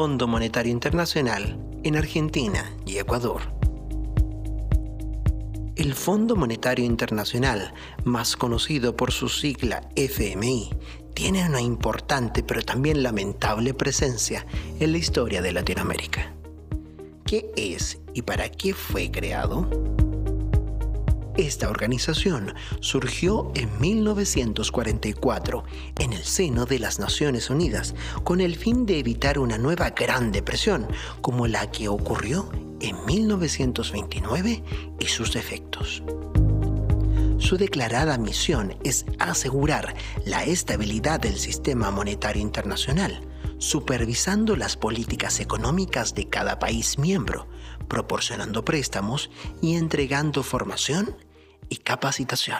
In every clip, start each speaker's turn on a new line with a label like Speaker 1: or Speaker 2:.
Speaker 1: Fondo Monetario Internacional en Argentina y Ecuador. El Fondo Monetario Internacional, más conocido por su sigla FMI, tiene una importante pero también lamentable presencia en la historia de Latinoamérica. ¿Qué es y para qué fue creado? Esta organización surgió en 1944 en el seno de las Naciones Unidas con el fin de evitar una nueva Gran Depresión como la que ocurrió en 1929 y sus efectos. Su declarada misión es asegurar la estabilidad del sistema monetario internacional, supervisando las políticas económicas de cada país miembro, proporcionando préstamos y entregando formación y capacitación.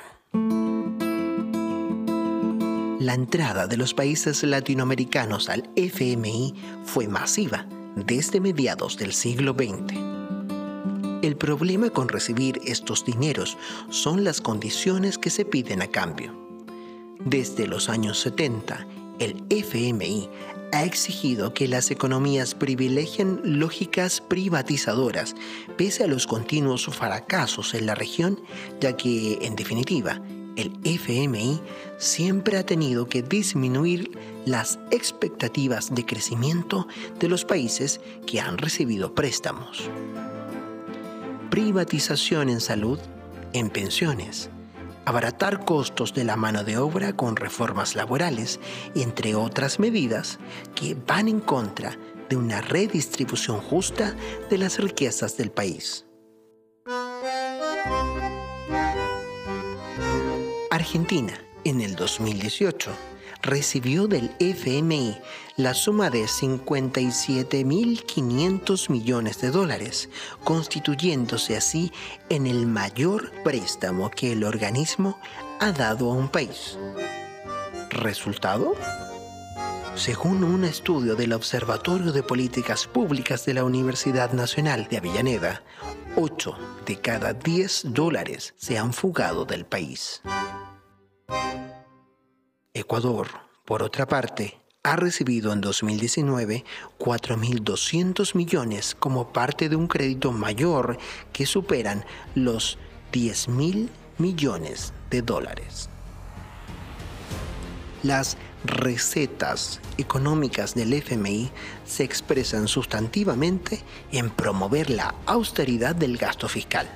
Speaker 1: La entrada de los países latinoamericanos al FMI fue masiva desde mediados del siglo XX. El problema con recibir estos dineros son las condiciones que se piden a cambio. Desde los años 70, el FMI ha exigido que las economías privilegien lógicas privatizadoras, pese a los continuos fracasos en la región, ya que, en definitiva, el FMI siempre ha tenido que disminuir las expectativas de crecimiento de los países que han recibido préstamos. Privatización en salud, en pensiones, abaratar costos de la mano de obra con reformas laborales, entre otras medidas que van en contra de una redistribución justa de las riquezas del país. Argentina, en el 2018, recibió del FMI la suma de 57.500 millones de dólares, constituyéndose así en el mayor préstamo que el organismo ha dado a un país. ¿Resultado? Según un estudio del Observatorio de Políticas Públicas de la Universidad Nacional de Avellaneda, 8 de cada 10 dólares se han fugado del país. Ecuador, por otra parte, ha recibido en 2019 4.200 millones como parte de un crédito mayor que superan los 10.000 millones de dólares. Las recetas económicas del FMI se expresan sustantivamente en promover la austeridad del gasto fiscal.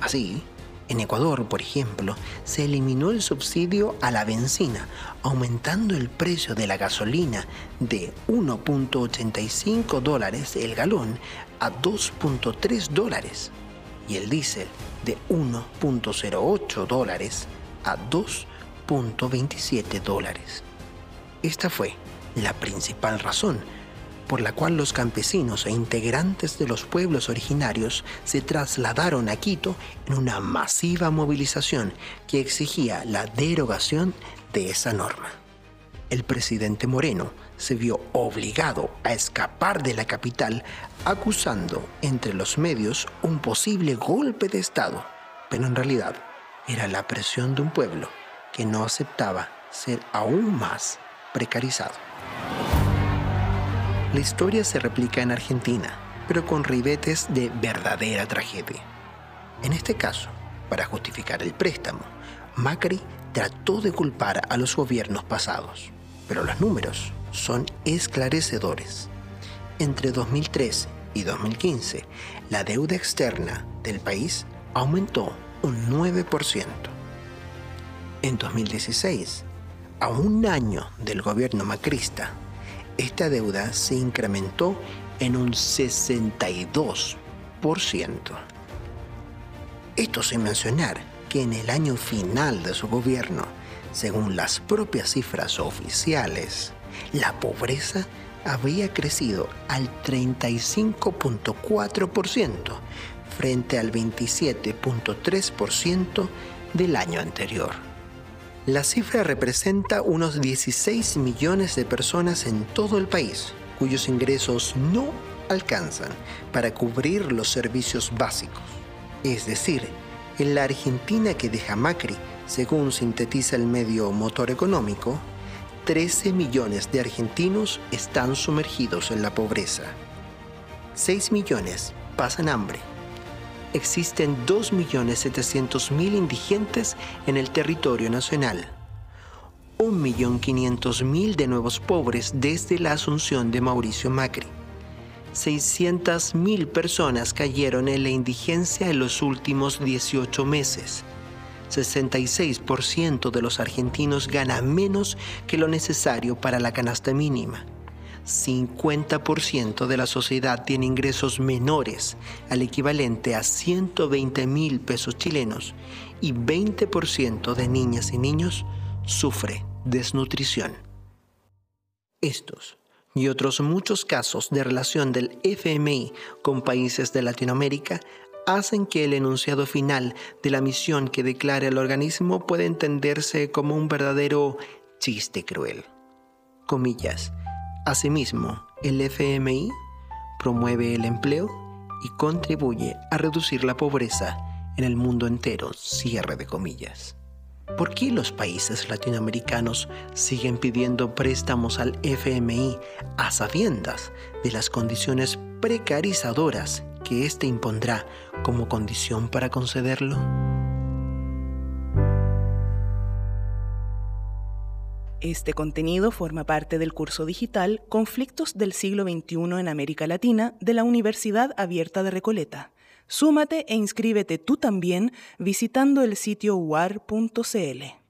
Speaker 1: Así, en Ecuador, por ejemplo, se eliminó el subsidio a la benzina, aumentando el precio de la gasolina de 1.85 dólares el galón a 2.3 dólares y el diésel de 1.08 dólares a 2.27 dólares. Esta fue la principal razón por la cual los campesinos e integrantes de los pueblos originarios se trasladaron a Quito en una masiva movilización que exigía la derogación de esa norma. El presidente Moreno se vio obligado a escapar de la capital acusando entre los medios un posible golpe de Estado, pero en realidad era la presión de un pueblo que no aceptaba ser aún más precarizado. La historia se replica en Argentina, pero con ribetes de verdadera tragedia. En este caso, para justificar el préstamo, Macri trató de culpar a los gobiernos pasados, pero los números son esclarecedores. Entre 2013 y 2015, la deuda externa del país aumentó un 9%. En 2016, a un año del gobierno macrista, esta deuda se incrementó en un 62%. Esto sin mencionar que en el año final de su gobierno, según las propias cifras oficiales, la pobreza había crecido al 35.4% frente al 27.3% del año anterior. La cifra representa unos 16 millones de personas en todo el país cuyos ingresos no alcanzan para cubrir los servicios básicos. Es decir, en la Argentina que deja Macri, según sintetiza el medio Motor Económico, 13 millones de argentinos están sumergidos en la pobreza. 6 millones pasan hambre. Existen 2.700.000 indigentes en el territorio nacional. 1.500.000 de nuevos pobres desde la asunción de Mauricio Macri. 600.000 personas cayeron en la indigencia en los últimos 18 meses. 66% de los argentinos gana menos que lo necesario para la canasta mínima. 50% de la sociedad tiene ingresos menores al equivalente a 120 mil pesos chilenos y 20% de niñas y niños sufre desnutrición. Estos y otros muchos casos de relación del FMI con países de Latinoamérica hacen que el enunciado final de la misión que declara el organismo pueda entenderse como un verdadero chiste cruel. Comillas. Asimismo, el FMI promueve el empleo y contribuye a reducir la pobreza en el mundo entero. Cierre de comillas. ¿Por qué los países latinoamericanos siguen pidiendo préstamos al FMI a sabiendas de las condiciones precarizadoras que éste impondrá como condición para concederlo?
Speaker 2: Este contenido forma parte del curso digital Conflictos del siglo XXI en América Latina de la Universidad Abierta de Recoleta. Súmate e inscríbete tú también visitando el sitio war.cl.